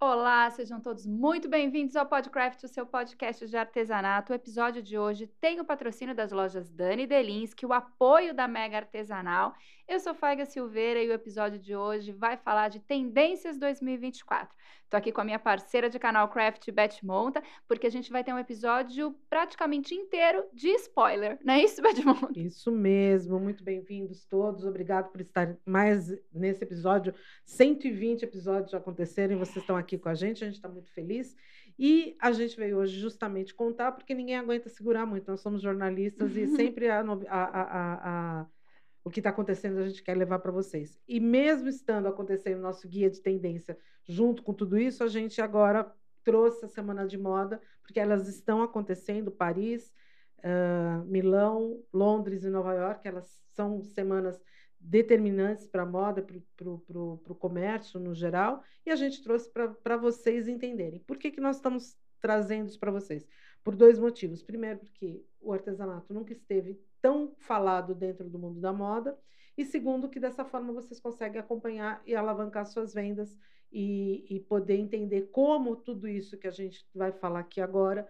Olá, sejam todos muito bem-vindos ao Podcraft, o seu podcast de artesanato. O episódio de hoje tem o patrocínio das lojas Dani Delinsky, o apoio da Mega Artesanal. Eu sou Faiga Silveira e o episódio de hoje vai falar de tendências 2024. Tô aqui com a minha parceira de canal Craft, Beth Monta, porque a gente vai ter um episódio praticamente inteiro de spoiler, não é isso, Beth Monta? Isso mesmo, muito bem-vindos todos. Obrigado por estar mais nesse episódio. 120 episódios já aconteceram e vocês estão aqui com a gente, a gente está muito feliz. E a gente veio hoje justamente contar, porque ninguém aguenta segurar muito. Nós somos jornalistas e sempre a, a, a, a o que está acontecendo a gente quer levar para vocês. E mesmo estando acontecendo nosso guia de tendência junto com tudo isso, a gente agora trouxe a semana de moda, porque elas estão acontecendo, Paris, uh, Milão, Londres e Nova York, elas são semanas determinantes para a moda, para o comércio no geral, e a gente trouxe para vocês entenderem. Por que, que nós estamos trazendo isso para vocês? Por dois motivos. Primeiro, porque o artesanato nunca esteve tão falado dentro do mundo da moda. E segundo, que dessa forma vocês conseguem acompanhar e alavancar suas vendas e, e poder entender como tudo isso que a gente vai falar aqui agora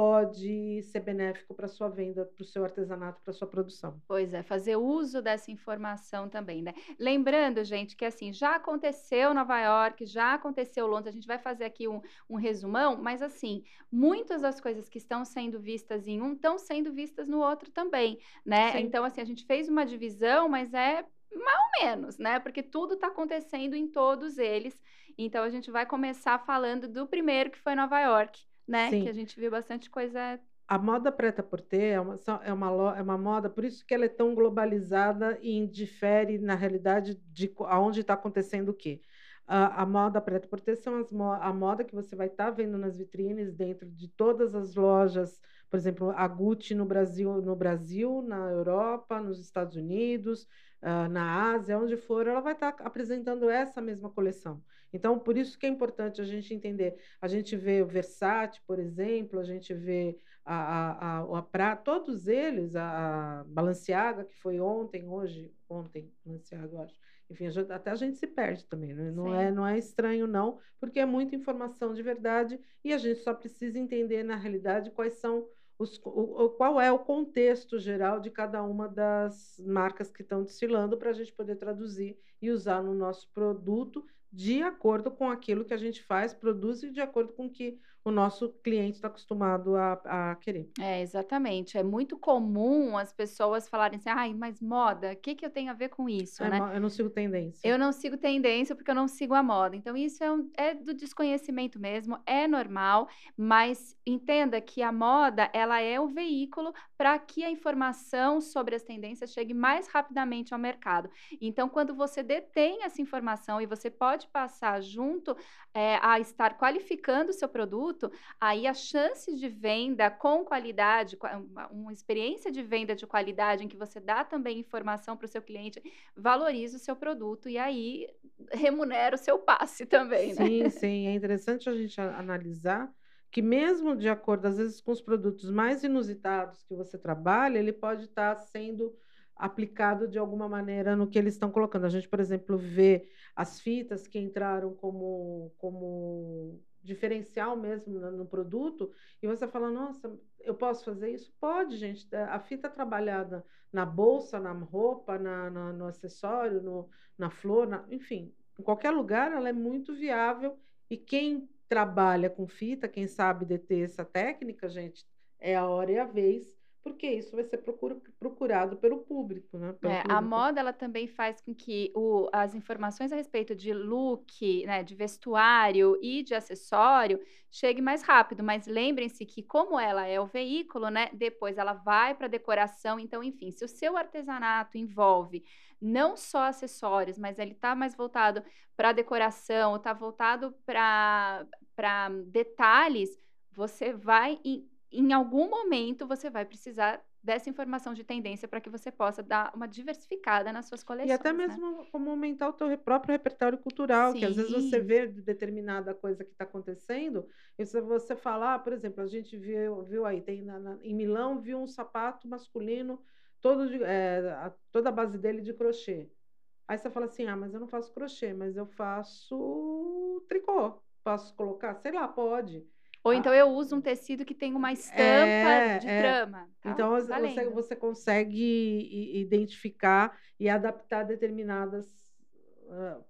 pode ser benéfico para sua venda, para o seu artesanato, para sua produção. Pois é, fazer uso dessa informação também, né? Lembrando, gente, que assim, já aconteceu Nova York, já aconteceu Londres, a gente vai fazer aqui um, um resumão, mas assim, muitas das coisas que estão sendo vistas em um estão sendo vistas no outro também, né? Sim. Então, assim, a gente fez uma divisão, mas é mais ou menos, né? Porque tudo está acontecendo em todos eles. Então, a gente vai começar falando do primeiro, que foi Nova York né? Sim. Que a gente viu bastante coisa. A moda preta por ter é uma, é, uma, é uma moda, por isso que ela é tão globalizada e indifere, na realidade, de aonde está acontecendo o quê. A, a, moda preta por ter são as, a moda que você vai estar tá vendo nas vitrines dentro de todas as lojas, por exemplo, a Gucci no Brasil, no Brasil, na Europa, nos Estados Unidos, uh, na Ásia, onde for, ela vai estar tá apresentando essa mesma coleção. Então, por isso que é importante a gente entender. A gente vê o Versace, por exemplo, a gente vê a, a, a, a pra, todos eles, a, a Balenciaga, que foi ontem, hoje, ontem, Balenciaga, eu acho. Enfim, a gente, até a gente se perde também, né? não, é, não é estranho, não, porque é muita informação de verdade e a gente só precisa entender, na realidade, quais são os, o, qual é o contexto geral de cada uma das marcas que estão desfilando para a gente poder traduzir e usar no nosso produto de acordo com aquilo que a gente faz, produz e de acordo com o que o nosso cliente está acostumado a, a, querer. É, exatamente. É muito comum as pessoas falarem assim, ai, mas moda, o que, que eu tenho a ver com isso, é, né? Eu não sigo tendência. Eu não sigo tendência porque eu não sigo a moda. Então, isso é, um, é do desconhecimento mesmo, é normal, mas entenda que a moda, ela é o veículo para que a informação sobre as tendências chegue mais rapidamente ao mercado. Então, quando você detém essa informação e você pode passar junto é, a estar qualificando o seu produto, aí as chances de venda com qualidade, uma, experiência de venda de qualidade, em que você dá também informação para o seu cliente, valoriza o seu produto e aí remunera o seu passe também, né? Sim, sim. É interessante a gente analisar que mesmo de acordo, às vezes, com os produtos mais inusitados que você trabalha, ele pode estar sendo aplicado de alguma maneira no que eles estão colocando. A gente, por exemplo, vê as fitas que entraram como, como diferencial mesmo no, produto, e você fala, nossa, eu posso fazer isso? Pode, gente. É, a fita trabalhada na bolsa, na roupa, na, na no acessório, no, na flor, na, enfim, em qualquer lugar ela é muito viável e quem trabalha com fita, quem sabe deter essa técnica, gente, é a hora e a vez porque isso vai ser procurado pelo público, né? Pelo é, público. A moda ela também faz com que o, as informações a respeito de look, né, de vestuário e de acessório chegue mais rápido. Mas lembrem-se que como ela é o veículo, né, depois ela vai para decoração. Então, enfim, se o seu artesanato envolve não só acessórios, mas ele está mais voltado para decoração, está voltado para detalhes, você vai em algum momento você vai precisar dessa informação de tendência para que você possa dar uma diversificada nas suas coleções. E até né? mesmo né? como aumentar o teu próprio repertório cultural, Sim. que às vezes você vê determinada coisa que está acontecendo, e se você falar, ah, por exemplo, a gente viu, viu aí, tem na, na, em Milão, viu um sapato masculino todo de, é, a, toda a base dele de crochê. Aí você fala assim, ah, mas eu não faço crochê, mas eu faço tricô posso colocar? Sei lá, pode. Ou então eu uso um tecido que tem uma estampa é, de é. trama. Tá então você, você consegue identificar e adaptar determinadas uh,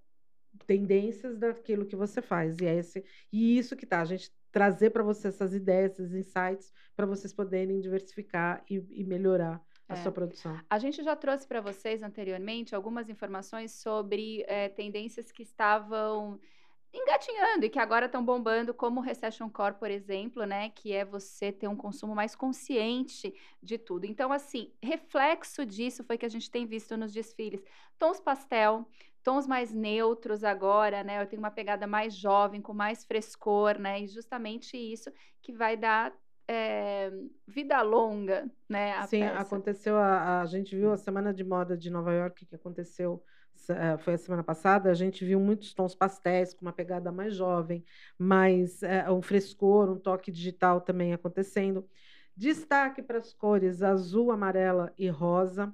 tendências daquilo que você faz. E, é esse, e isso que tá, a gente trazer para você essas ideias, esses insights, para vocês poderem diversificar e, e melhorar a é. sua produção. A gente já trouxe para vocês anteriormente algumas informações sobre é, tendências que estavam engatinhando e que agora estão bombando, como o Recession Core, por exemplo, né? Que é você ter um consumo mais consciente de tudo. Então, assim, reflexo disso foi que a gente tem visto nos desfiles. Tons pastel, tons mais neutros agora, né? Eu tenho uma pegada mais jovem, com mais frescor, né? E justamente isso que vai dar é, vida longa, né? Sim, peça. aconteceu. A, a gente viu a semana de moda de Nova York que aconteceu foi a semana passada, a gente viu muitos tons pastéis com uma pegada mais jovem, mais é, um frescor, um toque digital também acontecendo. Destaque para as cores azul, amarela e rosa.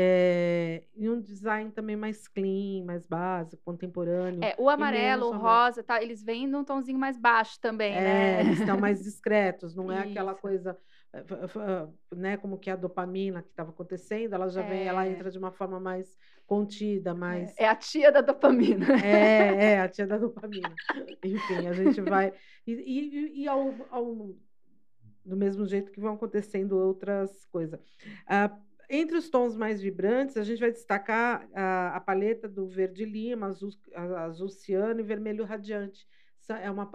É, e um design também mais clean, mais básico, contemporâneo. É, o amarelo, o rosa, tá, eles vêm num tomzinho mais baixo também, é, né? Eles estão mais discretos, não é aquela coisa eh, né, como que a dopamina que estava acontecendo, ela já é. vem, ela é. entra de uma forma mais contida, mais. É, é a tia da dopamina. É, é a tia da dopamina. Enfim, a gente vai. E, e, e ao, ao, do mesmo jeito que vão acontecendo outras coisas. Uh, entre os tons mais vibrantes, a gente vai destacar a, a paleta do verde lima, azul, azul ciano e vermelho radiante. É uma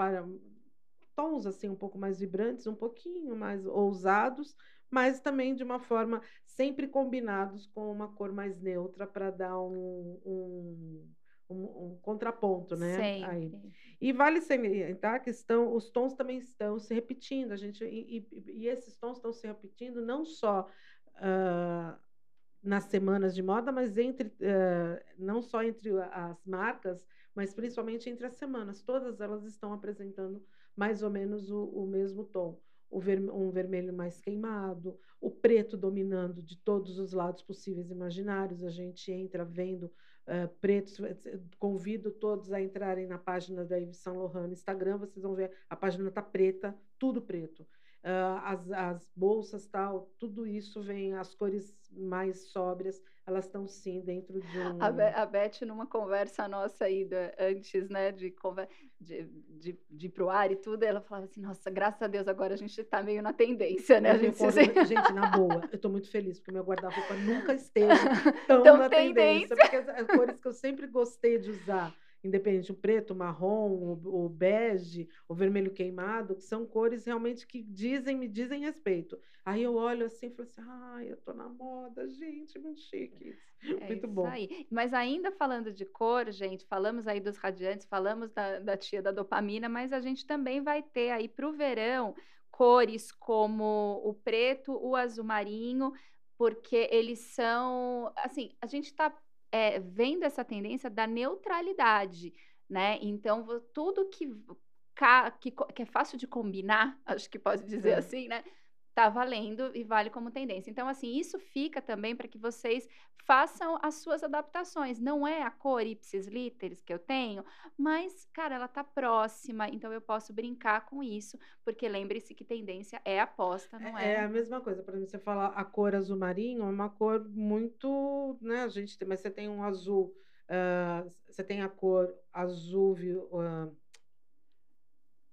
tons assim um pouco mais vibrantes, um pouquinho mais ousados, mas também de uma forma sempre combinados com uma cor mais neutra para dar um, um, um, um, contraponto, né? Sempre. Aí. E vale salientar que estão, os tons também estão se repetindo, a gente e, e, e esses tons estão se repetindo não só uh, nas semanas de moda, mas entre uh, não só entre as marcas, mas principalmente entre as semanas. Todas elas estão apresentando mais ou menos o, o mesmo tom. O ver, um vermelho mais queimado, o preto dominando de todos os lados possíveis e imaginários. A gente entra vendo uh, pretos. Convido todos a entrarem na página da Yves Saint Laurent no Instagram. Vocês vão ver, a página está preta, tudo preto. Uh, as, as bolsas tal, tudo isso vem, as cores mais sóbrias, elas estão sim dentro de um. A, Be a Beth, numa conversa nossa aí da, antes, né, de, de, de, de ir pro ar e tudo, ela falava assim: nossa, graças a Deus, agora a gente está meio na tendência, né? A gente, se... gente, na boa, eu estou muito feliz, porque meu guarda-roupa nunca esteve tão, na tendência, tendência, porque as, as cores que eu sempre gostei de usar independente, o preto, o marrom, o, o, bege, o vermelho queimado, que são cores realmente que dizem, me dizem respeito. Aí eu olho assim e falo assim, ai, eu tô na moda, gente, muito chique. É muito bom. Aí. Mas ainda falando de cor, gente, falamos aí dos radiantes, falamos da, da tia da dopamina, mas a gente também vai ter aí para o verão cores como o preto, o azul marinho, porque eles são, assim, a gente está é, vendo essa tendência da neutralidade, né? Então, tudo que, que, que é fácil de combinar, acho que pode dizer é. assim, né? Tá valendo e vale como tendência. Então, assim, isso fica também para que vocês façam as suas adaptações. Não é a cor ipsis literis que eu tenho, mas, cara, ela tá próxima, então eu posso brincar com isso, porque lembre-se que tendência é aposta, não é? É, é a mesma coisa. Por exemplo, você falar a cor azul marinho é uma cor muito, né, a gente tem, mas você tem um azul, uh, você tem a cor azul, uh,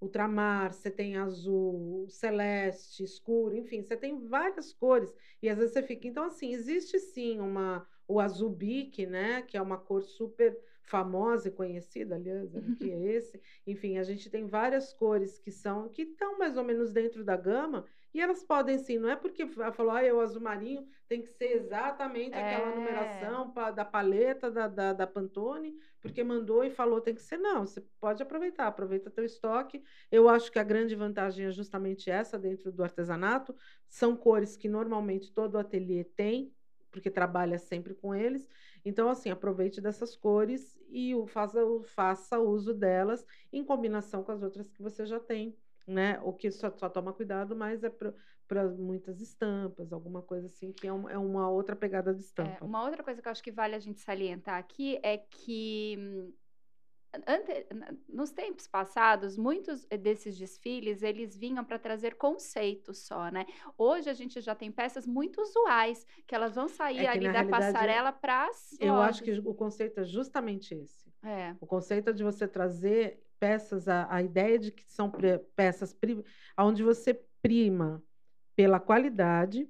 ultramar, você tem azul, celeste, escuro, enfim, você tem várias cores e às vezes você fica. Então, assim, existe sim uma o azul bique, né, que é uma cor super famosa e conhecida, aliás, que é esse. Enfim, a gente tem várias cores que são que estão mais ou menos dentro da gama e elas podem sim, não é porque falou, ah, o azul marinho tem que ser exatamente é. aquela numeração da paleta da, da, da, Pantone, porque mandou e falou tem que ser. Não, você pode aproveitar, aproveita teu estoque. Eu acho que a grande vantagem é justamente essa dentro do artesanato. São cores que normalmente todo ateliê tem, porque trabalha sempre com eles. Então, assim, aproveite dessas cores e o, faça, faça uso delas em combinação com as outras que você já tem né? O que só, só toma cuidado mais é para muitas estampas, alguma coisa assim, que é, um, é uma outra pegada de é, estampa. É, uma outra coisa que eu acho que vale a gente salientar aqui é que hum, ante, nos tempos passados, muitos desses desfiles, eles vinham para trazer conceitos só, né? Hoje a gente já tem peças muito usuais, que elas vão sair É ali da passarela para as eu acho que o conceito é justamente esse. É, O conceito é de você trazer peças, a, a ideia de que são peças onde você prima pela qualidade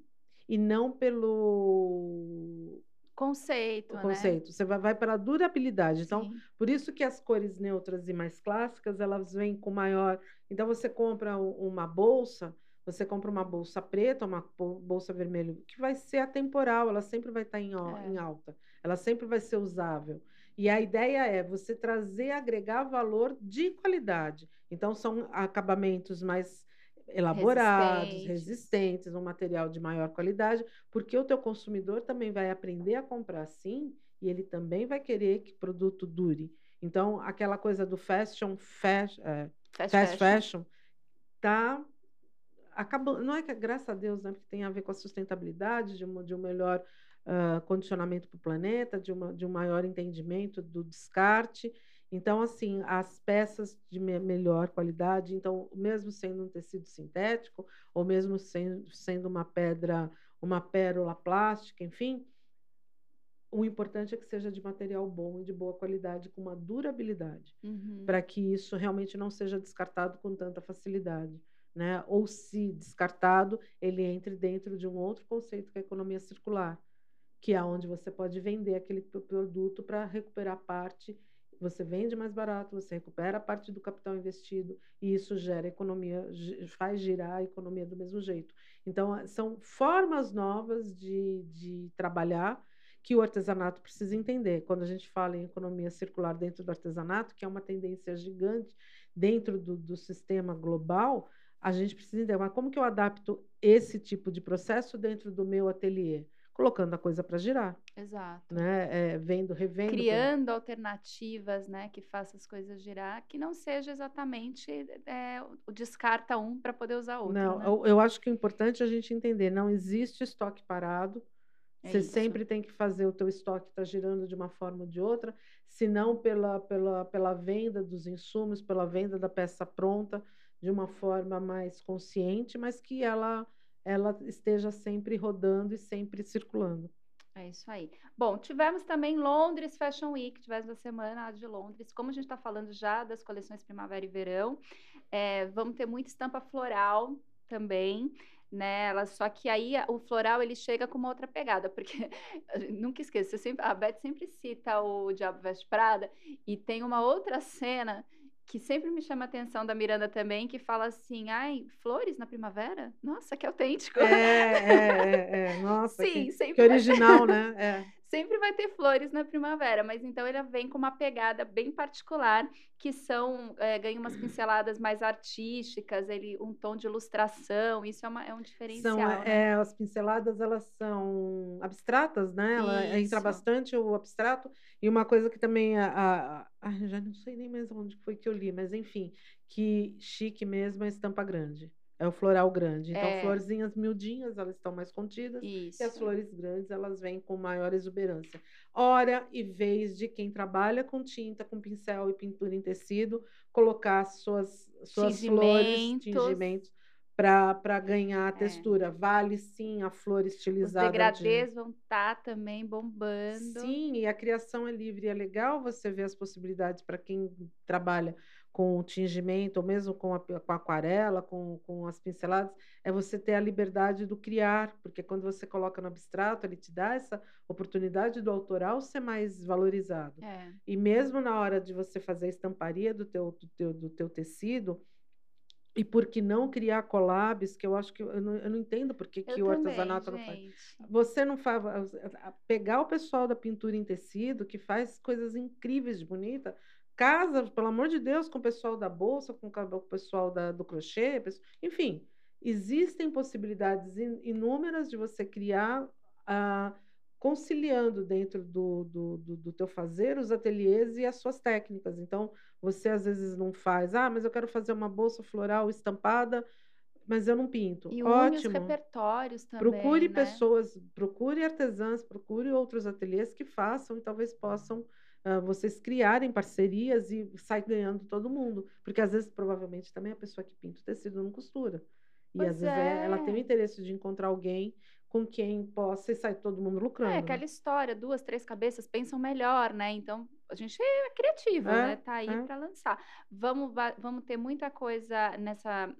e não pelo conceito, o né? conceito. Você vai, vai pela durabilidade. Então, Sim. por isso que as cores neutras e mais clássicas, elas vêm com maior. Então, você compra uma bolsa, você compra uma bolsa preta, uma bo- bolsa vermelha, que vai ser atemporal, ela sempre vai estar em, al- É. em alta, ela sempre vai ser usável. E a ideia é você trazer, agregar valor de qualidade. Então, são acabamentos mais elaborados, Resistentes. resistentes, um material de maior qualidade, porque o teu consumidor também vai aprender a comprar assim e ele também vai querer que o produto dure. Então, aquela coisa do fashion, fast, é, Fast fast fashion. tá acabando. Não é que, graças a Deus, né, porque tem a ver com a sustentabilidade, de, uma, de um melhor ah, condicionamento para o planeta, de, uma, de um maior entendimento do descarte. Então, assim, as peças de me- melhor qualidade, então, mesmo sendo um tecido sintético, ou mesmo sendo, sendo uma pedra, uma pérola plástica, enfim, o importante é que seja de material bom e de boa qualidade, com uma durabilidade Uhum. para que isso realmente não seja descartado com tanta facilidade. Né? Ou se descartado, ele entre dentro de um outro conceito que é a economia circular, que é onde você pode vender aquele pro- produto para recuperar parte. Você vende mais barato, você recupera parte do capital investido e isso gera economia, faz girar a economia do mesmo jeito. Então, são formas novas de, de trabalhar que o artesanato precisa entender. Quando a gente fala em economia circular dentro do artesanato, que é uma tendência gigante dentro do, do sistema global, a gente precisa entender, mas como que eu adapto esse tipo de processo dentro do meu ateliê? Colocando a coisa para girar, Exato. né? É, vendo, revendo. Criando alternativas, né, que façam as coisas girar, que não seja exatamente é, o descarta um para poder usar outro, Não, né? eu, eu acho que o importante é a gente entender, não existe estoque parado. É Você isso. sempre tem que fazer o teu estoque estar girando de uma forma ou de outra, se não pela, pela, pela venda dos insumos, pela venda da peça pronta, de uma forma mais consciente, mas que ela, ela esteja sempre rodando e sempre circulando. É isso aí. Bom, tivemos também Londres Fashion Week, tivemos a semana de Londres. Como a gente está falando já das coleções primavera e verão, é, vamos ter muita estampa floral também, né? Só que aí o floral ele chega com uma outra pegada, porque nunca esqueça, a Beth sempre cita o Diabo Veste Prada e tem uma outra cena que sempre me chama a atenção da Miranda também, que fala assim, ai, flores na primavera? Nossa, que autêntico. É, é, é, é. Nossa, Sim, que, sempre que original, né? É. Sempre vai ter flores na primavera, mas então ele vem com uma pegada bem particular, que são, eh, ganha umas pinceladas mais artísticas, ele, um tom de ilustração, isso é, uma- é um diferencial, São, né? é, as pinceladas, elas são abstratas, né? Ela entra Isso. bastante o abstrato. E uma coisa que também, a, a, a- já não sei nem mais onde foi que eu li, mas enfim, que chique mesmo é a estampa grande. É o floral grande. Então, É. florzinhas miudinhas, elas estão mais contidas. Isso. E as flores grandes, elas vêm com maior exuberância. Hora e vez de quem trabalha com tinta, com pincel e pintura em tecido, colocar suas, suas flores, Tingimentos. Para ganhar a É. textura. Vale sim a flor Os estilizada. de- degradês vão estar também bombando. Sim, e a criação é livre e é legal você ver as possibilidades para quem trabalha com tingimento, ou mesmo com, a, com aquarela, com, com as pinceladas, é você ter a liberdade do criar, porque quando você coloca no abstrato, ele te dá essa oportunidade do autoral ser mais valorizado. É. E mesmo na hora de você fazer a estamparia do teu, do teu, do teu tecido, e por que não criar collabs, que eu acho que eu não, eu não entendo por que, que o também, artesanato não faz. gente. Você não faz. Pegar o pessoal da pintura em tecido, que faz coisas incríveis de bonita, casa, pelo amor de Deus, com o pessoal da bolsa, com o pessoal da- do crochê, enfim, existem possibilidades in- inúmeras de você criar, ah, conciliando dentro do, do, do, do teu fazer os ateliês e as suas técnicas. Então, você às vezes não faz, ah, mas eu quero fazer uma bolsa floral estampada, mas eu não pinto. E une os Ótimo. repertórios também, Procure né? pessoas, procure artesãs, procure outros ateliês que façam e talvez possam uh, vocês criarem parcerias e sai ganhando todo mundo. Porque às vezes, provavelmente, também a pessoa que pinta o tecido não costura. E Pois às vezes é- ela tem o é. interesse de encontrar alguém com quem possa e sai todo mundo É lucrando, aquela né? história, duas, três cabeças pensam melhor, né? Então a gente é criativo, né? É, Tá aí é. para lançar. Vamos, va- vamos ter muita coisa nessa,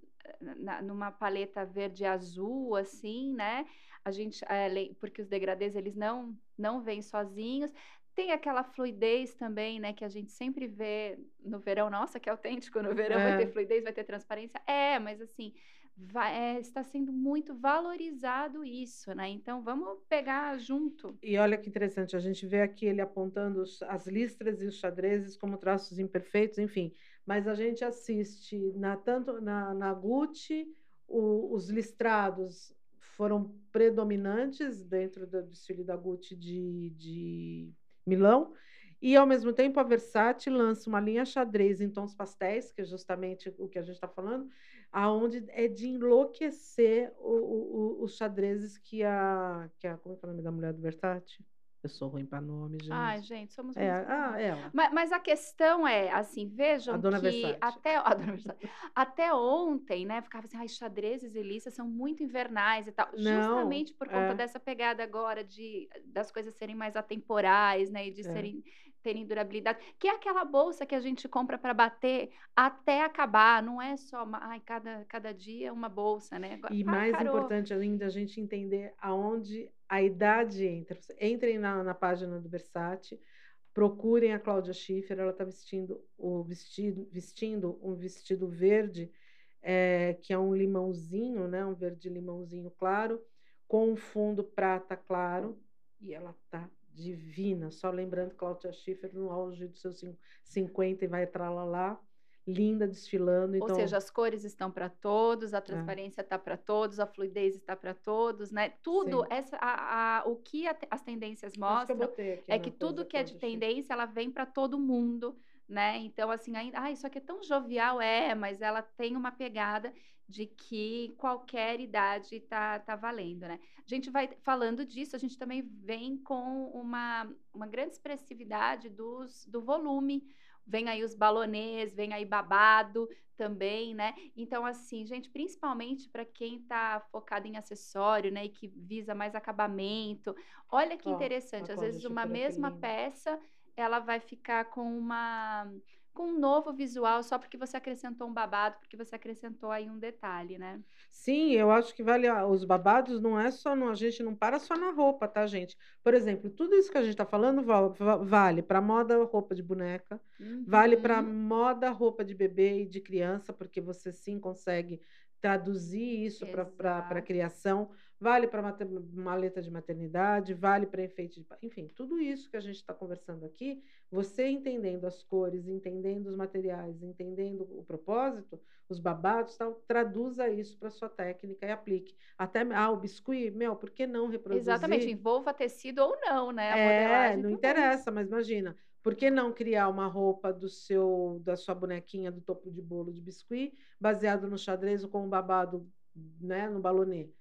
na- numa paleta verde e azul, assim, né? A gente, é, porque os degradês eles não não vêm sozinhos. Tem aquela fluidez também, né? Que a gente sempre vê no verão. Nossa, que autêntico! No verão vai ter É. fluidez, vai ter transparência. É, mas assim, vai- é, está sendo muito valorizado isso, né? Então vamos pegar junto. E olha que interessante, a gente vê aqui ele apontando os- as listras e os xadrezes como traços imperfeitos, enfim. Mas a gente assiste na tanto na, na Gucci, o- os listrados foram predominantes dentro do desfile da Gucci de, de Milão. E ao mesmo tempo a Versace lança uma linha xadrez em tons pastéis, que é justamente o que a gente está falando, aonde é de enlouquecer o- o- o- os xadrezes que a, que a. Como é que é o nome da mulher do Versace? Eu sou ruim para nome, Ai, gente. gente, somos É, ah, ela, Ma- Mas, a questão é, assim, a vejam dona que Versace. até, a dona Versace, até ontem, né, ficava assim, ai, xadrezes e listas são muito invernais e tal, Não, justamente por conta é, dessa pegada agora de das coisas serem mais atemporais, né, e de é. serem terem durabilidade, que é aquela bolsa que a gente compra para bater até acabar, não é só, uma, ai, cada, cada dia uma bolsa, né? E ai, mais importante ainda, a gente entender aonde a idade entra. Entrem na, na página do Versace, procurem a Cláudia Schiffer, ela está vestindo o vestido, vestindo um vestido verde, eh, que é um limãozinho, né? Um verde limãozinho claro, com um fundo prata claro, e ela tá divina. Só lembrando Cláudia Schiffer no auge dos seus cin- 50 e vai tralalá, linda desfilando. Ou Então, seja, as cores estão para todos, a é, transparência está para todos, a fluidez está para todos, né? Tudo, sim. essa, a, a- o que a as tendências que mostram botei aqui é que tudo que é de tendência, ela vem para todo mundo, né? Então, assim, ainda, ah, isso aqui é tão jovial, é, mas ela tem uma pegada de que qualquer idade tá, tá valendo, né? A gente vai falando disso, a gente também vem com uma, uma grande expressividade dos, do volume. Vem aí os balonês, vem aí babado também, né? Então, assim, gente, principalmente para quem tá focado em acessório, né, e que visa mais acabamento. Olha que a interessante, às vezes uma mesma peça, ela vai ficar com uma com um novo visual só porque você acrescentou um babado, porque você acrescentou aí um detalhe, né? Sim, eu acho que vale os babados não é só no, a gente não para só na roupa, tá, gente? Por exemplo, tudo isso que a gente está falando val- va- vale para moda roupa de boneca, vale para Uhum. moda roupa de bebê e de criança, porque você sim consegue traduzir isso para a criação, vale para maleta de maternidade, vale para enfeite de, enfim, tudo isso que a gente está conversando aqui, você entendendo as cores, entendendo os materiais, entendendo o propósito, os babados, tal, traduza isso para sua técnica e aplique. Até ah, o biscuit, meu, por que não Exatamente, reproduzir? envolva tecido ou não, né? A É, não também. interessa, mas imagina, por que não criar uma roupa do seu, da sua bonequinha do topo de bolo de biscuit, baseado no xadrez ou com um babado, né, no balonê?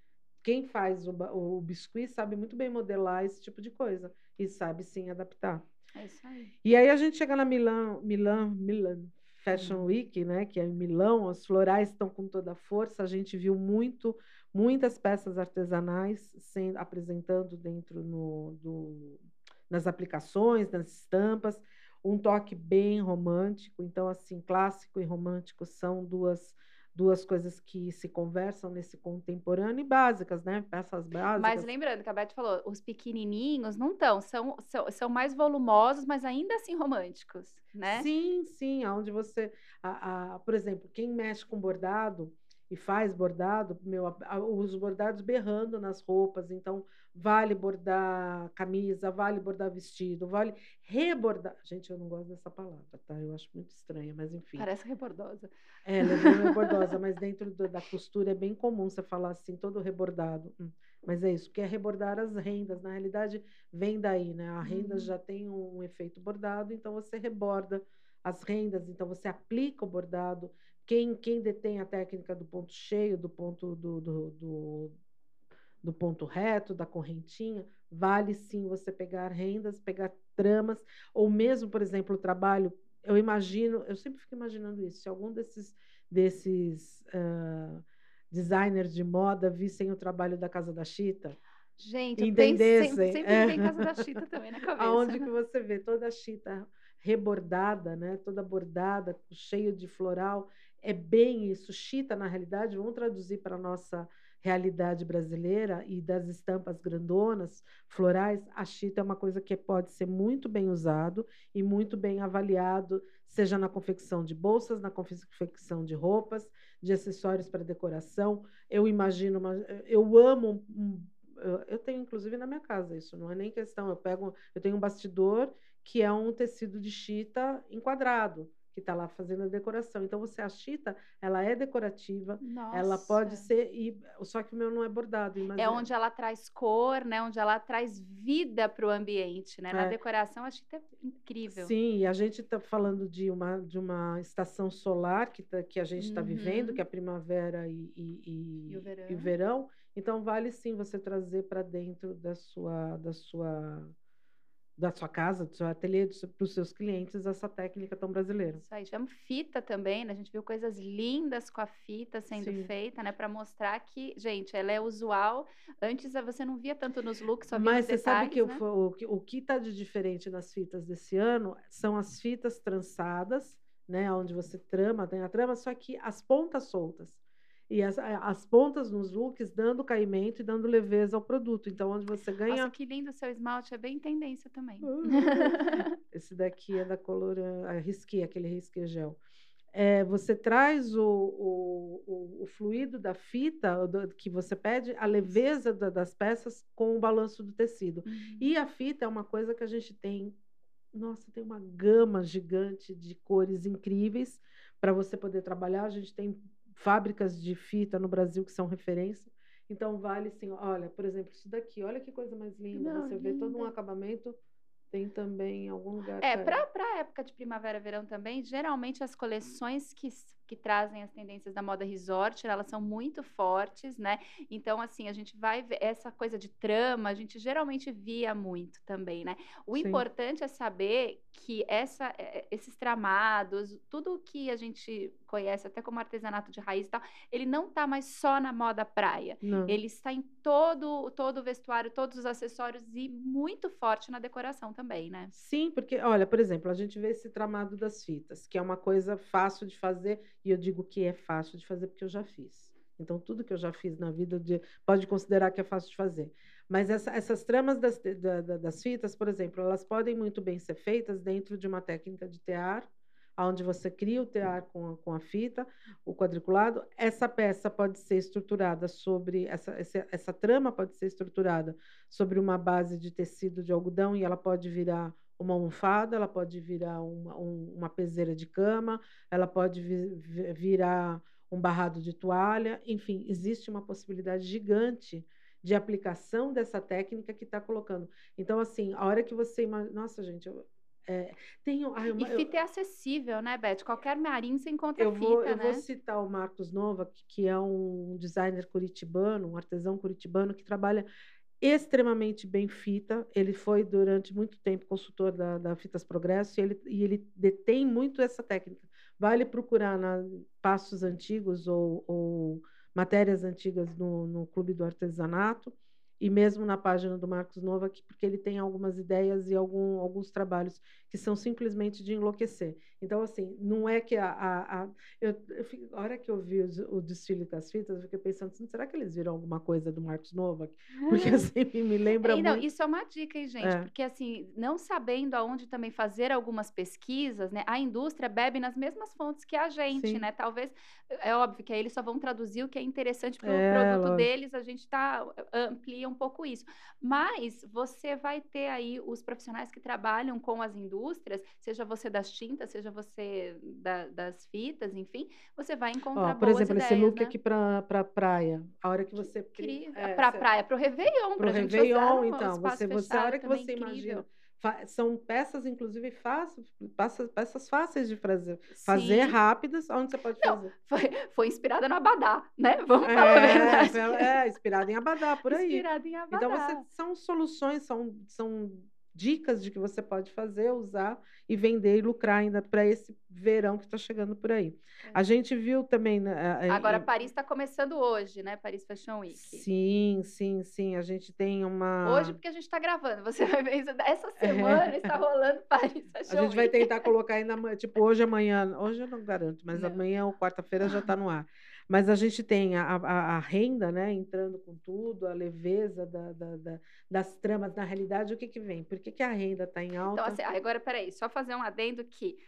Quem faz o, o biscuit sabe muito bem modelar esse tipo de coisa e sabe sim adaptar. É isso aí. E aí a gente chega na Milan, Milan, Milan Fashion Hum. Week, né, que é em Milão, os florais estão com toda a força. A gente viu muito, muitas peças artesanais sendo apresentando dentro no, do, nas aplicações, nas estampas, um toque bem romântico. Então, assim, clássico e romântico são duas duas coisas que se conversam nesse contemporâneo e básicas, né? Peças Mas básicas. lembrando que a Beth falou, os pequenininhos não estão, são, são, são mais volumosos, mas ainda assim românticos, né? Sim, sim, aonde você, a, a- por exemplo, quem mexe com bordado e faz bordado, meu, os bordados berrando nas roupas, então vale bordar camisa, vale bordar vestido, vale rebordar. Gente, eu não gosto dessa palavra, tá? Eu acho muito estranha, mas enfim. Parece rebordosa. É, ela é bem rebordosa, mas dentro do- da costura é bem comum você falar assim, todo rebordado. Hum, Mas é isso, porque é rebordar as rendas. Na realidade, vem daí, né? A renda Uhum. já tem um, um efeito bordado, então você reborda as rendas, então você aplica o bordado. Quem, quem detém a técnica do ponto cheio, do ponto do, do, do, do ponto reto, da correntinha, vale sim você pegar rendas, pegar tramas, ou mesmo, por exemplo, o trabalho. Eu imagino, eu sempre fico imaginando isso. Se algum desses, desses uh, designers de moda vissem o trabalho da Casa da Chita, Gente, eu penso, sempre, sempre é. tem Casa da Chita também na cabeça. Aonde que você vê toda a chita rebordada, né? Toda bordada, cheio de floral. É bem isso. Chita, na realidade, vamos traduzir para a nossa realidade brasileira e das estampas grandonas, florais, a chita é uma coisa que pode ser muito bem usado e muito bem avaliado, seja na confecção de bolsas, na confecção de roupas, de acessórios para decoração. Eu imagino, uma, eu amo um, eu tenho inclusive na minha casa isso, não é nem questão. Eu pego, eu tenho um bastidor que é um tecido de chita enquadrado que está lá fazendo a decoração. Então você a chita, ela é decorativa, Nossa. ela pode ser e só que o meu não é bordado. É onde ela traz cor, né? Onde ela traz vida para o ambiente, né? Na é. decoração a chita é incrível. Sim, e a gente está falando de uma de uma estação solar que tá, que a gente está uhum. vivendo, que é a primavera e, e, e, e o verão. E o verão. Então vale sim você trazer para dentro da sua da sua da sua casa, do seu ateliê, para os seus clientes, essa técnica tão brasileira. Isso aí, tivemos fita também, né? A gente viu coisas lindas com a fita sendo Sim. feita, né? Para mostrar que, gente, ela é usual. Antes você não via tanto nos looks, só via Mas você detalhes, sabe que né? o, o, o que está de diferente nas fitas desse ano são as fitas trançadas, né? Onde você trama, tem a trama, só que as pontas soltas e as, as pontas nos looks dando caimento e dando leveza ao produto. Então, onde você ganha. Nossa, que lindo o seu esmalte, é bem tendência também. Esse daqui é da Coloran, a Risqué, aquele Risqué gel. É, você traz o, o, o, o fluido da fita do, que você pede, a leveza da, das peças com o balanço do tecido. Uhum. E a fita é uma coisa que a gente tem. Nossa, tem uma gama gigante de cores incríveis para você poder trabalhar. A gente tem fábricas de fita no Brasil que são referência. Então vale sim, olha, por exemplo, isso daqui, olha que coisa mais linda. Não, Você linda. vê todo um acabamento tem também em algum lugar. É, para a época de primavera verão também, geralmente as coleções que que trazem as tendências da moda resort, elas são muito fortes, né? Então, assim, a gente vai ver essa coisa de trama, a gente geralmente via muito também, né? O Sim. importante é saber que essa, é, é, esses tramados, tudo que a gente conhece, até como artesanato de raiz e tal, ele não está mais só na moda praia. Não. Ele está em todo, todo o vestuário, todos os acessórios e muito forte na decoração também, né? Sim, porque, olha, por exemplo, a gente vê esse tramado das fitas, que é uma coisa fácil de fazer e eu digo que é fácil de fazer porque eu já fiz. Então, tudo que eu já fiz na vida de, pode considerar que é fácil de fazer. Mas essa, essas tramas das, da, das fitas, por exemplo, elas podem muito bem ser feitas dentro de uma técnica de tear, onde você cria o tear com a, com a fita, o quadriculado. Essa peça pode ser estruturada sobre, essa, essa, essa trama pode ser estruturada sobre uma base de tecido de algodão e ela pode virar uma almofada, ela pode virar uma, um, uma peseira de cama, ela pode vi, virar um barrado de toalha, enfim, existe uma possibilidade gigante de aplicação dessa técnica que está colocando. Então, assim, a hora que você imagina. Nossa, gente, eu, é, tem, ai, uma, e fita eu, é acessível, né, Beth? Qualquer marinho você encontra eu fita, vou, Eu né? vou citar o Marcos Nova, que, que é um designer curitibano, um artesão curitibano que trabalha extremamente bem fita. Ele foi durante muito tempo consultor da, da Fitas Progresso e ele, e ele detém muito essa técnica. Vale procurar na passos antigos ou, ou matérias antigas no, no Clube do Artesanato e mesmo na página do Marcos Nova, porque ele tem algumas ideias e algum, alguns trabalhos que são simplesmente de enlouquecer. Então, assim, não é que a. a, a eu, eu a hora que eu vi o, o, desfile com as fitas, eu fiquei pensando assim, será que eles viram alguma coisa do Marcos Nova? Porque assim, me lembra é, não, muito. Isso é uma dica, hein, gente? É. Porque, assim, não sabendo aonde também fazer algumas pesquisas, né? A indústria bebe nas mesmas fontes que a gente, Sim. né? Talvez, é óbvio que aí eles só vão traduzir o que é interessante para o é, produto lógico. deles, a gente tá, amplia um pouco isso. Mas você vai ter aí os profissionais que trabalham com as indústrias, seja você das tintas, seja você da, das fitas, enfim, você vai encontrar Ó, por exemplo, ideias, esse look né? aqui para pra praia, a hora que você... Cria, é, para praia, para o Réveillon, para gente Réveillon, então, você, você, a hora que você incrível. imagina são peças, inclusive, fáceis, peças, fáceis de fazer, fazer rápidas, onde você pode Não, fazer. Foi, foi inspirada no Abadá, né? Vamos é, falar a verdade. É, inspirada em Abadá, por aí. Inspirada em Abadá. Então, você, são soluções, são, são dicas de que você pode fazer, usar e vender e lucrar ainda para esse verão que está chegando por aí. É. A gente viu também. Né, Agora. Paris está começando hoje, né? Paris Fashion Week. Sim, sim, sim. A gente tem uma. Hoje, porque a gente está gravando. Você vai ver isso. Essa semana é. está rolando Paris Fashion Week. A gente vai tentar colocar ainda, tipo, hoje, amanhã. Hoje eu não garanto, mas não. amanhã ou quarta-feira já está no ar. Mas a gente tem a, a, a, renda, né, entrando com tudo, a leveza da, da, da, das tramas. Na realidade, o que, que vem? Por que, que a renda está em então, alta? Então, assim, agora, peraí, só fazer um adendo que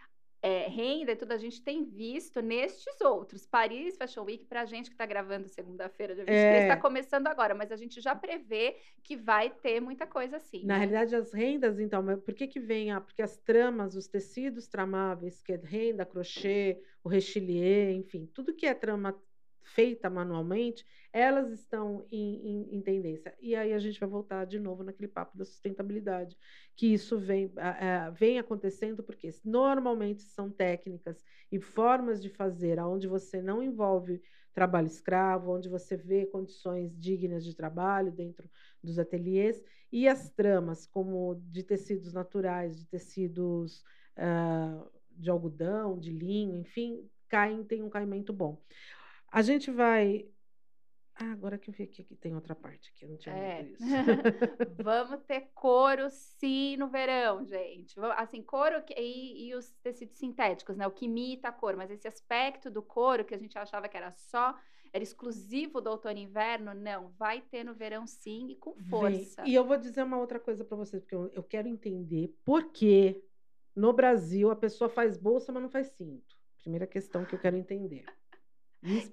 é, renda e tudo a gente tem visto nestes outros. Paris Fashion Week, para a gente que está gravando segunda-feira, dia 23, está é... começando agora, mas a gente já prevê que vai ter muita coisa assim. Na né? realidade, as rendas, então, por que, que vem? Ah, porque as tramas, os tecidos tramáveis, que é renda, crochê, o rechilier, enfim, tudo que é trama feita manualmente, elas estão em, em, em, tendência. E aí a gente vai voltar de novo naquele papo da sustentabilidade, que isso vem, é, vem acontecendo porque normalmente são técnicas e formas de fazer onde você não envolve trabalho escravo, onde você vê condições dignas de trabalho dentro dos ateliês, e as tramas, como de tecidos naturais, de tecidos uh, de algodão, de linho, enfim, caem, tem um caimento bom. A gente vai. Ah, agora que eu vi aqui que tem outra parte eu não tinha é. isso. Vamos ter couro sim no verão, gente. Assim, couro e, e, os tecidos sintéticos, né? O que imita a cor, mas esse aspecto do couro que a gente achava que era só, era exclusivo do outono e inverno, não. Vai ter no verão sim e com força. Vem. E eu vou dizer uma outra coisa para vocês, porque eu, eu quero entender por que no Brasil a pessoa faz bolsa, mas não faz cinto. Primeira questão que eu quero entender.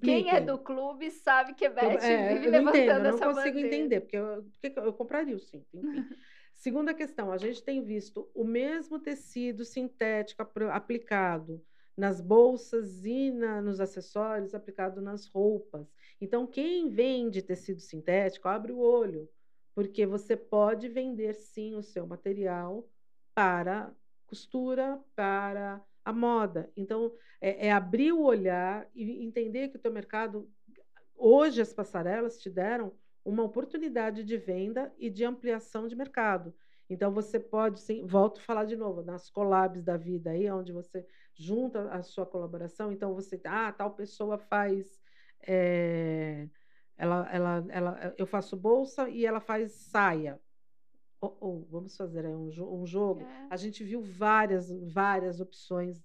Quem é do clube sabe que Beth é, vive levantando entendo, eu não consigo bandeira. entender, porque eu, porque eu compraria o cinto, enfim. Segunda questão, a gente tem visto o mesmo tecido sintético aplicado nas bolsas e na, nos acessórios, aplicado nas roupas. Então, quem vende tecido sintético, abre o olho, porque você pode vender sim o seu material para costura, para a moda. Então, é, é, abrir o olhar e entender que o teu mercado, hoje as passarelas te deram uma oportunidade de venda e de ampliação de mercado. Então, você pode, sim, volto a falar de novo, nas collabs da vida aí, onde você junta a sua colaboração, então você, ah, tal pessoa faz, é, ela, ela, ela, eu faço bolsa e ela faz saia oh, oh, vamos fazer um, um jogo. É. A gente viu várias, várias opções,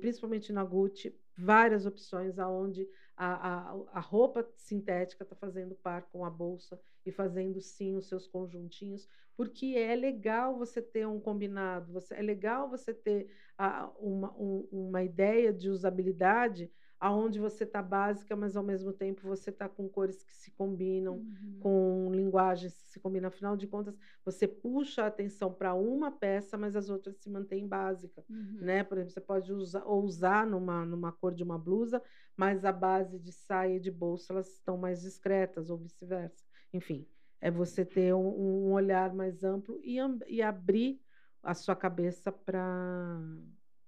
principalmente na Gucci, várias opções aonde a, a, a roupa sintética está fazendo par com a bolsa e fazendo sim os seus conjuntinhos, porque é legal você ter um combinado, você, é legal você ter a, uma, um, uma ideia de usabilidade aonde você está básica, mas ao mesmo tempo você está com cores que se combinam, uhum. com linguagens que se combinam. Afinal de contas, você puxa a atenção para uma peça, mas as outras se mantêm básica, uhum. né? Por exemplo, você pode usar, ou usar numa, numa cor de uma blusa, mas a base de saia e de bolsa elas estão mais discretas, ou vice-versa. Enfim, é você ter um, um olhar mais amplo e, e abrir a sua cabeça para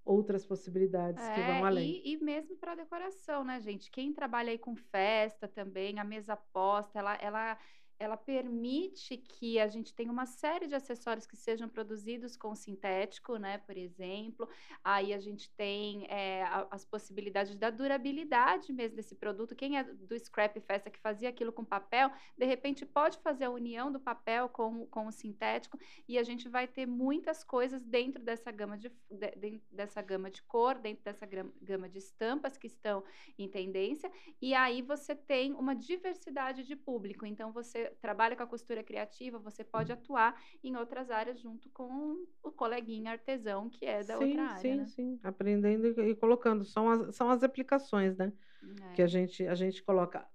outras possibilidades é, que vão além. E, e mesmo para decoração, né, gente? Quem trabalha aí com festa também, a mesa posta, ela, ela ela permite que a gente tenha uma série de acessórios que sejam produzidos com sintético, né? Por exemplo, aí a gente tem é, as possibilidades da durabilidade mesmo desse produto. Quem é do Scrap Festa que fazia aquilo com papel, de repente pode fazer a união do papel com, com o sintético e a gente vai ter muitas coisas dentro dessa gama de, de dessa gama de cor, dentro dessa gama de estampas que estão em tendência. E aí você tem uma diversidade de público. Então você trabalha com a costura criativa, você pode atuar em outras áreas junto com o coleguinha artesão que é da sim, outra área. Sim, né? sim, aprendendo e colocando. São as, são as aplicações, né? É. Que a gente, a gente coloca.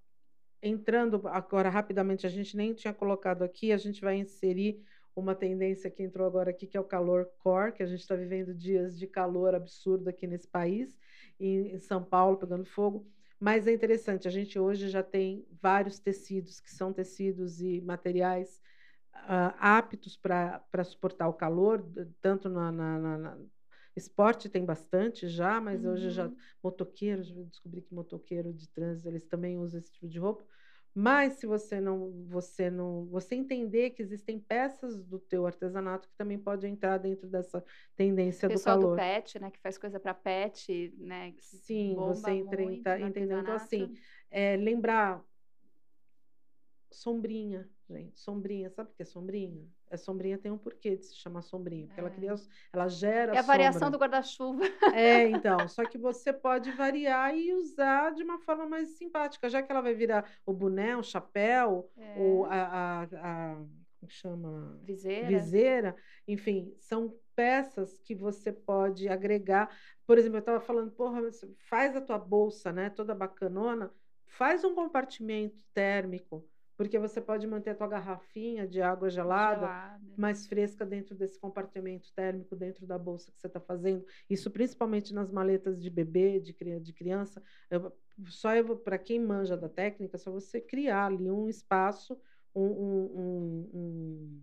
Entrando agora rapidamente, a gente nem tinha colocado aqui, a gente vai inserir uma tendência que entrou agora aqui, que é o calor core, que a gente está vivendo dias de calor absurdo aqui nesse país, em São Paulo pegando fogo. Mas é interessante, a gente hoje já tem vários tecidos que são tecidos e materiais uh, aptos para suportar o calor, tanto na, na, na, na, esporte tem bastante já, mas uhum. hoje já uhum. motoqueiros, descobri que motoqueiro de trânsito eles também usam esse tipo de roupa, Mas se você não, você não, você entender que existem peças do teu artesanato que também pode entrar dentro dessa tendência Pessoal do calor. do pet, né, que faz coisa para pet, né? Sim, você entra, entendeu? Então assim, é, lembrar sombrinha, gente, sombrinha, sabe o que é sombrinha? É sombrinha tem um porquê de se chamar sombrinha, porque é. ela cria, ela gera É a variação do guarda-chuva. É, então, só que você pode variar e usar de uma forma mais simpática, já que ela vai virar o boné, o chapéu, é. o, a, a, a como chama? Viseira. Viseira, enfim, são peças que você pode agregar. Por exemplo, eu estava falando, porra, faz a tua bolsa, né, toda bacanona, faz um compartimento térmico porque você pode manter a tua garrafinha de água gelada, gelada, mais fresca dentro desse compartimento térmico dentro da bolsa que você está fazendo. Isso principalmente nas maletas de bebê, de, de criança. Eu, só para quem manja da técnica, só você criar ali um espaço, um, um, um,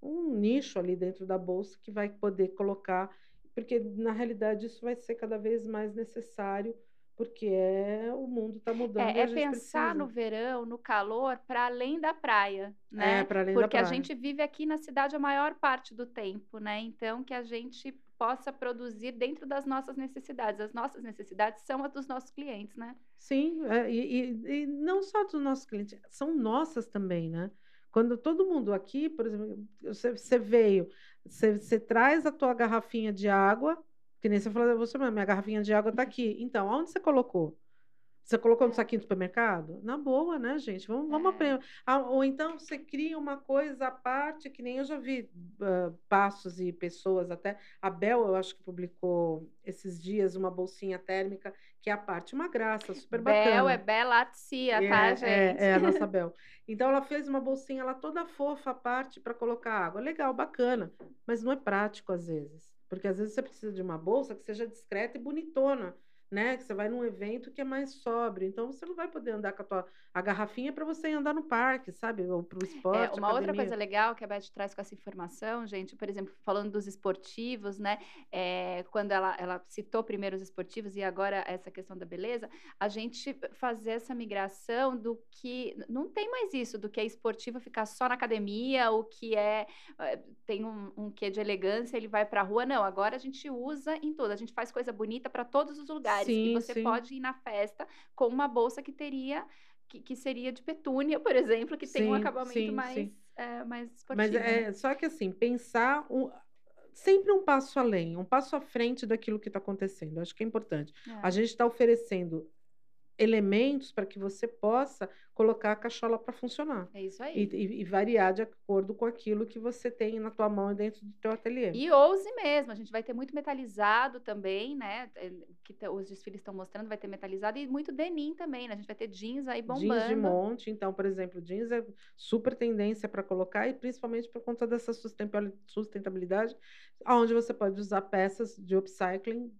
um nicho ali dentro da bolsa que vai poder colocar, porque na realidade isso vai ser cada vez mais necessário porque é o mundo está mudando. É, é pensar precisa. no verão, no calor, para além da praia, né? É, para além porque da praia. a gente vive aqui na cidade a maior parte do tempo, né? Então que a gente possa produzir dentro das nossas necessidades. As nossas necessidades são as dos nossos clientes, né? Sim, é, e, e, e não só dos nossos clientes, são nossas também, né? Quando todo mundo aqui, por exemplo, você, você veio, você, você traz a tua garrafinha de água, que nem você falou, você, minha garrafinha de água tá aqui. Então, aonde você colocou? Você colocou no é. saquinho do supermercado? Na boa, né, gente? Vamos, vamos é. aprender. Ah, ou então você cria uma coisa à parte, que nem eu já vi uh, passos e pessoas até. A Bel, eu acho que publicou esses dias uma bolsinha térmica, que é a parte, uma graça, super Bel bacana. Bel é Belatia, é, tá, gente? É, é, a nossa Bel. Então ela fez uma bolsinha lá toda fofa à parte para colocar água. Legal, bacana. Mas não é prático às vezes. Porque às vezes você precisa de uma bolsa que seja discreta e bonitona né? Que você vai num evento que é mais sóbrio, então você não vai poder andar com a tua a garrafinha para você andar no parque, sabe? Ou para o é, esporte. É, uma outra coisa legal que a Beth traz com essa informação, gente, por exemplo, falando dos esportivos, né? É, quando ela, ela citou primeiro os esportivos e agora essa questão da beleza, a gente fazer essa migração do que não tem mais isso, do que é esportivo ficar só na academia, o que é, é tem um, um quê de elegância, ele vai para a rua. Não, agora a gente usa em tudo, a gente faz coisa bonita para todos os lugares lugares sim, você sim. pode ir na festa com uma bolsa que teria que, que seria de petúnia, por exemplo, que sim, tem um acabamento mais, é, mais esportivo. Mas é né? só que assim, pensar um, sempre um passo além, um passo à frente daquilo que está acontecendo. Acho que é importante. É. A gente está oferecendo elementos para que você possa colocar a cachola para funcionar. É isso aí. E, e, e, variar de acordo com aquilo que você tem na tua mão e dentro do teu ateliê. E ouse mesmo, a gente vai ter muito metalizado também, né? É, que os desfiles estão mostrando, vai ter metalizado e muito denim também, né? A gente vai ter jeans aí bombando. Jeans de monte, então, por exemplo, jeans é super tendência para colocar e principalmente por conta dessa sustentabilidade, onde você pode usar peças de upcycling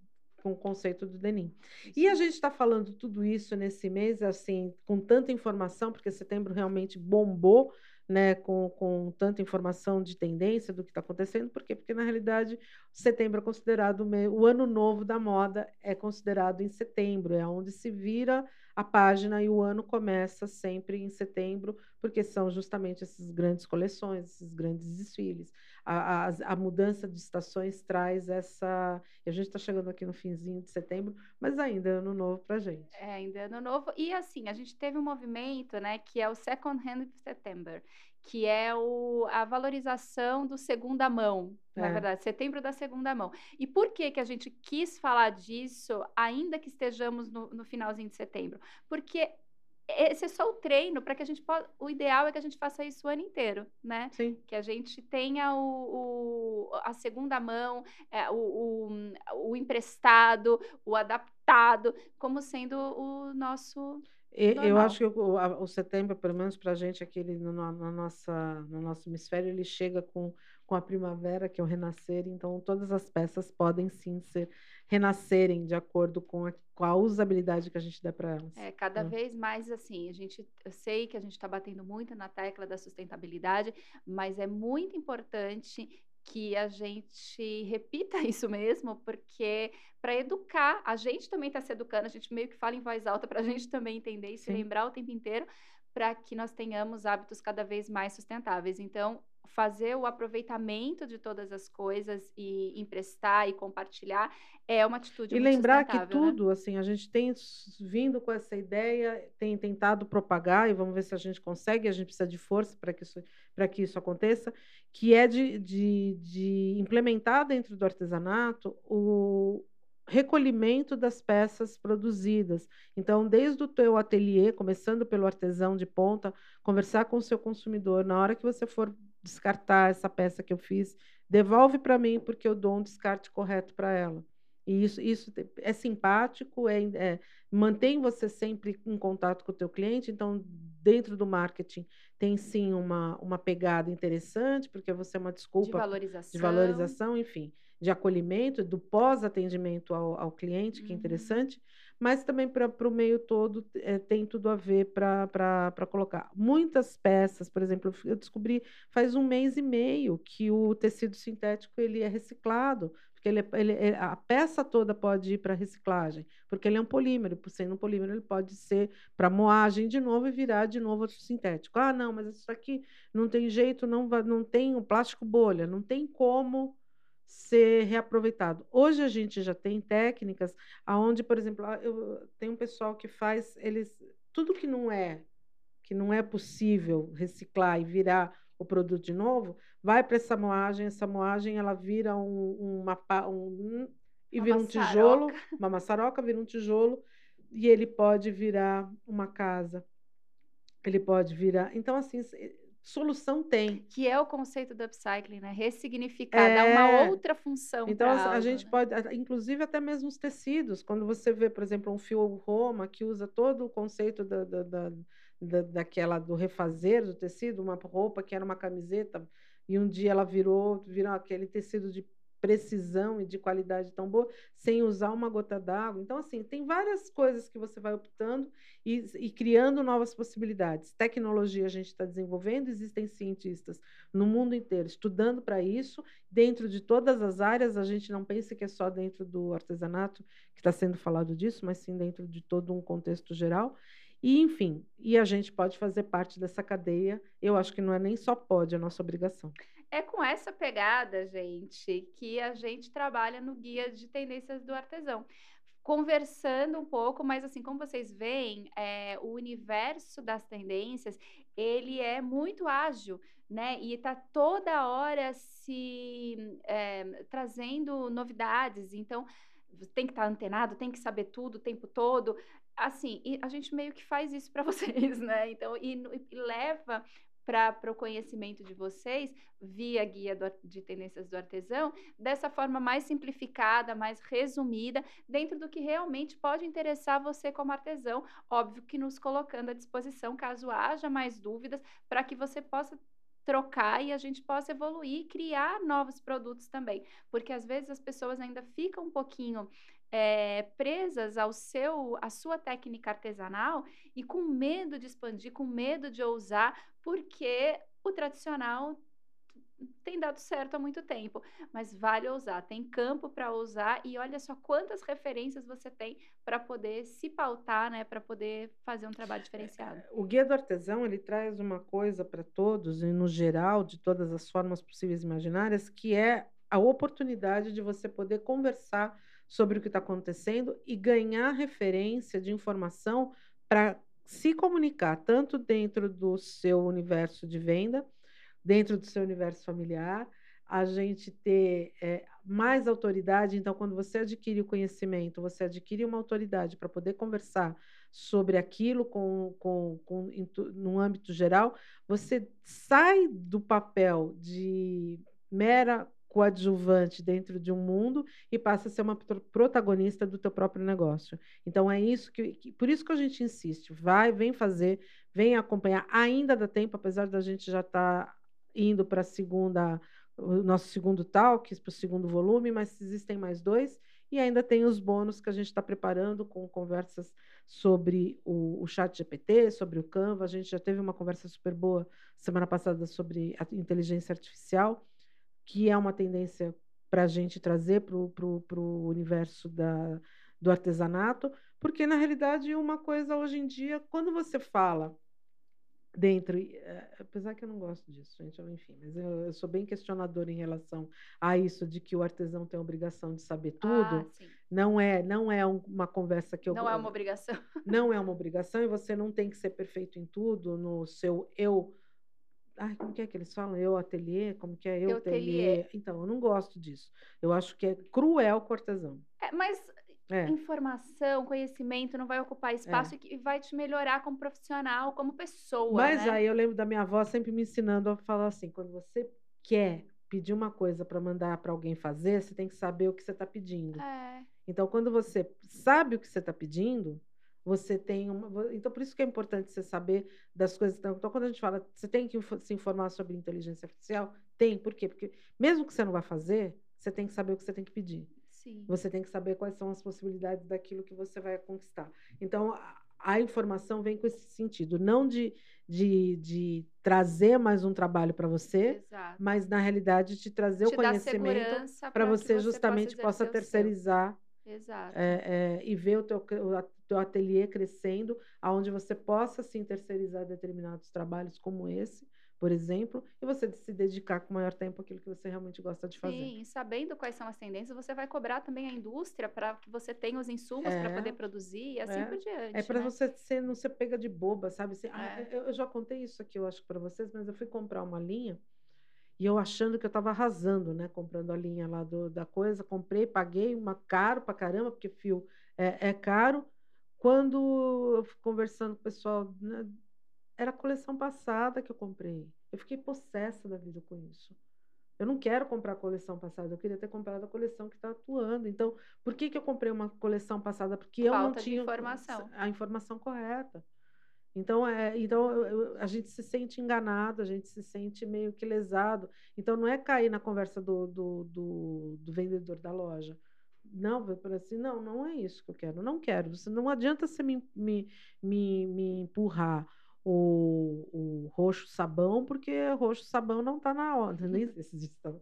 com o conceito do denim. E a gente está falando tudo isso nesse mês, assim, com tanta informação, porque setembro realmente bombou, né, com, com tanta informação de tendência do que está acontecendo. Por quê? Porque, na realidade, setembro é considerado o, o ano novo da moda, é considerado em setembro, é onde se vira a página e o ano começa sempre em setembro, porque são justamente essas grandes coleções, esses grandes desfiles. A, a, a mudança de estações traz essa. E a gente está chegando aqui no finzinho de setembro, mas ainda é ano novo para a gente. É, ainda é ano novo. E assim, a gente teve um movimento, né, que é o Second Hand September, que é o, a valorização do segunda mão, é. na verdade, setembro da segunda mão. E por que, que a gente quis falar disso, ainda que estejamos no, no finalzinho de setembro? Porque esse é só o treino para que a gente possa. O ideal é que a gente faça isso o ano inteiro, né? Sim. Que a gente tenha o, o a segunda mão, é, o, o, o, emprestado, o adaptado, como sendo o nosso eu acho que o, o setembro, pelo menos para a gente aqui no, no, nossa, no nosso hemisfério, ele chega com, com a primavera, que é o renascer, então todas as peças podem sim ser renascerem de acordo com a, com a usabilidade que a gente dá para elas. É, cada né? vez mais assim, a gente, eu sei que a gente está batendo muito na tecla da sustentabilidade, mas é muito importante que a gente repita isso mesmo, porque para educar, a gente também está se educando, a gente meio que fala em voz alta para a gente também entender e se lembrar o tempo inteiro, para que nós tenhamos hábitos cada vez mais sustentáveis. Então, fazer o aproveitamento de todas as coisas e emprestar e compartilhar é uma atitude e lembrar que né? tudo assim a gente tem vindo com essa ideia tem tentado propagar e vamos ver se a gente consegue a gente precisa de força para que isso para que isso aconteça que é de, de, de implementar dentro do artesanato o recolhimento das peças produzidas. Então, desde o teu ateliê, começando pelo artesão de ponta, conversar com o seu consumidor na hora que você for descartar essa peça que eu fiz, devolve para mim porque eu dou um descarte correto para ela. E isso, isso é simpático, é, é, mantém você sempre em contato com o teu cliente. Então, dentro do marketing, tem sim uma, uma pegada interessante, porque você é uma desculpa de valorização, de valorização enfim, de acolhimento, do pós-atendimento ao, ao cliente, que é Uhum. interessante mas também para o meio todo é, tem tudo a ver para colocar. Muitas peças, por exemplo, eu descobri faz um mês e meio que o tecido sintético ele é reciclado, porque ele, é, ele é, a peça toda pode ir para reciclagem, porque ele é um polímero, por sendo um polímero, ele pode ser para moagem de novo e virar de novo outro sintético. Ah, não, mas isso aqui não tem jeito, não, não tem o plástico bolha, não tem como ser reaproveitado. Hoje a gente já tem técnicas aonde, por exemplo, eu tenho um pessoal que faz eles tudo que não é que não é possível reciclar e virar o produto de novo, vai para essa moagem, essa moagem ela vira um, uma, um e uma vira um maçaroca. tijolo, uma maçaroca vira um tijolo e ele pode virar uma casa. Ele pode virar. Então assim, solução tem. Que é o conceito do upcycling, né? Ressignificar, é... dar uma É. outra função. Então, a algo, gente né? pode, inclusive até mesmo os tecidos, quando você vê, por exemplo, um fio Roma que usa todo o conceito da, da, da, da- daquela do refazer do tecido, uma roupa que era uma camiseta, e um dia ela virou, virou aquele tecido de precisão e de qualidade tão boa, sem usar uma gota d'água. Então, assim, tem várias coisas que você vai optando e, e criando novas possibilidades. Tecnologia a gente está desenvolvendo, existem cientistas no mundo inteiro estudando para isso, dentro de todas as áreas, a gente não pensa que é só dentro do artesanato que está sendo falado disso, mas sim dentro de todo um contexto geral. E, enfim, e a gente pode fazer parte dessa cadeia. Eu acho que não é nem só pode, é nossa obrigação. É com essa pegada, gente, que a gente trabalha no guia de tendências do artesão. Conversando um pouco, mas assim, como vocês veem, é, o universo das tendências, ele é muito ágil, né? E está toda hora se é, trazendo novidades. Então, tem que estar antenado, tem que saber tudo o tempo todo. Assim, a gente meio que faz isso para vocês, né? Então, e, e leva para o conhecimento de vocês, via guia do, de tendências do artesão, dessa forma mais simplificada, mais resumida, dentro do que realmente pode interessar você como artesão. Óbvio que nos colocando à disposição, caso haja mais dúvidas, para que você possa trocar e a gente possa evoluir e criar novos produtos também. Porque às vezes as pessoas ainda ficam um pouquinho é, presas ao seu, à sua técnica artesanal e com medo de expandir, com medo de ousar, porque o tradicional tem dado certo há muito tempo, mas vale ousar, tem campo para ousar e olha só quantas referências você tem para poder se pautar, né, para poder fazer um trabalho diferenciado. O guia do artesão ele traz uma coisa para todos e no geral de todas as formas possíveis e imaginárias que é a oportunidade de você poder conversar sobre o que está acontecendo e ganhar referência de informação para se comunicar tanto dentro do seu universo de venda, dentro do seu universo familiar, a gente ter é, mais autoridade. Então, quando você adquire o conhecimento, você adquire uma autoridade para poder conversar sobre aquilo com, com, com, em, no âmbito geral, você sai do papel de mera coadjuvante dentro de um mundo e passa a ser uma protagonista do teu próprio negócio. Então é isso que, que, por isso que a gente insiste, vai, vem fazer, vem acompanhar, ainda dá tempo, apesar da gente já estar tá indo para a segunda o nosso segundo talk, para o segundo volume, mas existem mais dois e ainda tem os bônus que a gente está preparando com conversas sobre o, o chat GPT, sobre o Canva. A gente já teve uma conversa super boa semana passada sobre a inteligência artificial que é uma tendência para a gente trazer para o universo da, do artesanato, porque na realidade uma coisa hoje em dia, quando você fala dentro, eh, apesar que eu não gosto disso, gente, enfim, mas eu, eu sou bem questionadora em relação a isso de que o artesão tem a obrigação de saber tudo. Ah. Não é, não é um- uma conversa que eu Não é uma obrigação. não é uma obrigação e você não tem que ser perfeito em tudo no seu eu. Ai, como que é que eles falam? Eu ateliê? Como que é eu ateliê? Então, eu não gosto disso. Eu acho que é cruel com o artesão. É, mas É, informação, conhecimento não vai ocupar espaço e que- e vai te melhorar como profissional, como pessoa, Mas né? aí eu lembro da minha avó sempre me ensinando a falar assim: quando você quer pedir uma coisa para mandar para alguém fazer, você tem que saber o que você está pedindo. É, Então, quando você sabe o que você está pedindo, você tem uma. Então, por isso que é importante você saber das coisas. Então, quando a gente fala, você tem que se informar sobre inteligência artificial? Tem. Por quê? Porque mesmo que você não vá fazer, você tem que saber o que você tem que pedir. sim. Você tem que saber quais são as possibilidades daquilo que você vai conquistar. Então, a, informação vem com esse sentido, não de, de, de trazer mais um trabalho para você, Exato. mas na realidade de trazer Te o conhecimento para que você justamente possa seu. terceirizar é, é, e ver o teu, teu ateliê crescendo, aonde você possa sim terceirizar determinados trabalhos como esse, por exemplo, e você se dedicar com maior tempo àquilo que você realmente gosta de fazer. Sim, e sabendo quais são as tendências, você vai cobrar também a indústria para que você tenha os insumos para É. poder produzir e assim É. por diante. É para né? você ser, não ser pega de boba, sabe? Assim, ah, É. eu, eu já contei isso aqui, eu acho, para vocês, mas eu fui comprar uma linha e eu achando que eu estava arrasando, né? Comprando a linha lá do, da coisa, comprei, paguei uma caro pra caramba, porque fio é, é caro. Quando eu fui conversando com o pessoal, né, era a coleção passada que eu comprei. Eu fiquei possessa da vida com isso. Eu não quero comprar a coleção passada, eu queria ter comprado a coleção que está atuando. Então, por que, que eu comprei uma coleção passada? Porque eu não Falta tinha informação. a informação correta. Então, é, então eu- a gente se sente enganado, a gente se sente meio que lesado. Então, não é cair na conversa do, do, do, do vendedor da loja. Não, por assim, não, não é isso que eu quero. Não quero. Você, não adianta você me, me, me, me empurrar o, o roxo sabão, porque roxo sabão não está na onda. Nem sei se isso tá...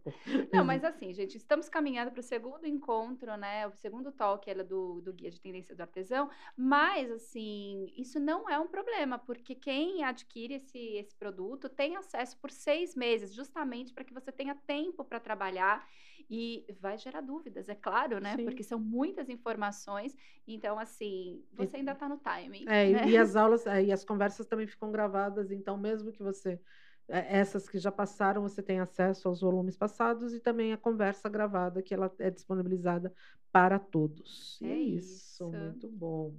Não, mas assim, gente, estamos caminhando para o segundo encontro, né? O segundo talk ela, do, do Guia de Tendência do Artesão, mas assim, isso não é um problema, porque quem adquire esse, esse produto tem acesso por seis meses, justamente para que você tenha tempo para trabalhar e vai gerar dúvidas, é claro, né? Sim. Porque são muitas informações, então assim, você ainda está no timing. É, e- né? e as aulas, é, e as conversas também ficam gravadas, então mesmo que você, é, essas que já passaram, você tem acesso aos volumes passados e também a conversa gravada, que ela é disponibilizada para todos. É é isso, isso. muito bom.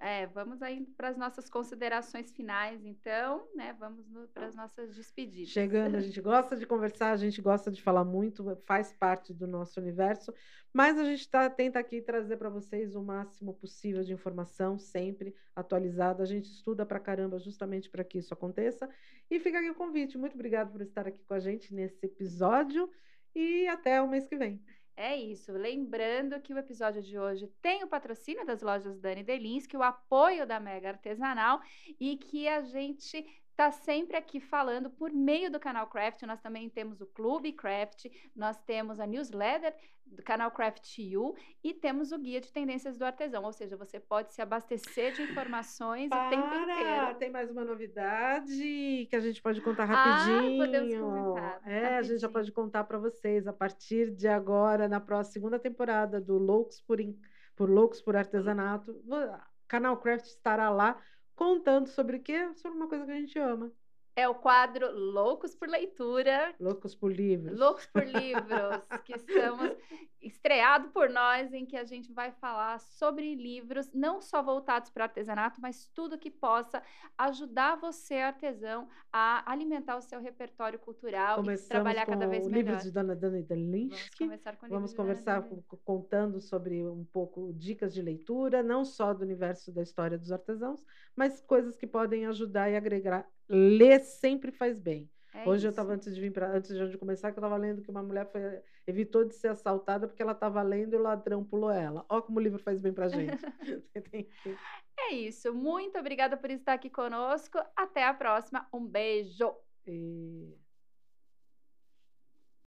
É, vamos aí para as nossas considerações finais, então, né? Vamos para as nossas despedidas. Chegando, a gente gosta de conversar, a gente gosta de falar muito, faz parte do nosso universo, mas a gente tá, tenta aqui trazer para vocês o máximo possível de informação, sempre atualizada. A gente estuda pra caramba justamente para que isso aconteça. E fica aqui o convite. Muito obrigada por estar aqui com a gente nesse episódio e até o mês que vem. É isso. Lembrando que o episódio de hoje tem o patrocínio das lojas Dani Delinsky, o apoio da Mega Artesanal e que a gente está sempre aqui falando por meio do canal Craft. Nós também temos o Clube Craft, nós temos a newsletter do canal Craft You e temos o guia de tendências do artesão. Ou seja, você pode se abastecer de informações o tempo inteiro. Tem mais uma novidade que a gente pode contar Ah, rapidinho. podemos comentar, É, a gente já rapidinho. pode contar para vocês a partir de agora, na próxima segunda temporada do Loucos por, In- por Loucos por Artesanato. vo- Canal Craft estará lá contando sobre o quê? Sobre uma coisa que a gente ama. É o quadro Loucos por Leitura, Loucos por livros. Loucos por Livros, que estamos estreado por nós, em que a gente vai falar sobre livros, não só voltados para o artesanato, mas tudo que possa ajudar você, artesão, a alimentar o seu repertório cultural e Começamos trabalhar com cada vez melhor. livro de Dona Dani Vamos Delinsky. começar com Vamos conversar contando sobre um pouco dicas de leitura, não só do universo da história dos artesãos, mas coisas que podem ajudar e agregar. Ler sempre faz bem. É Hoje eu isso. estava antes de vir para antes de começar que eu estava lendo que uma mulher foi, evitou de ser assaltada porque ela estava lendo e o ladrão pulou ela. Ó como o livro faz bem para gente. É isso. Muito obrigada por estar aqui conosco. Até a próxima. Um beijo. e-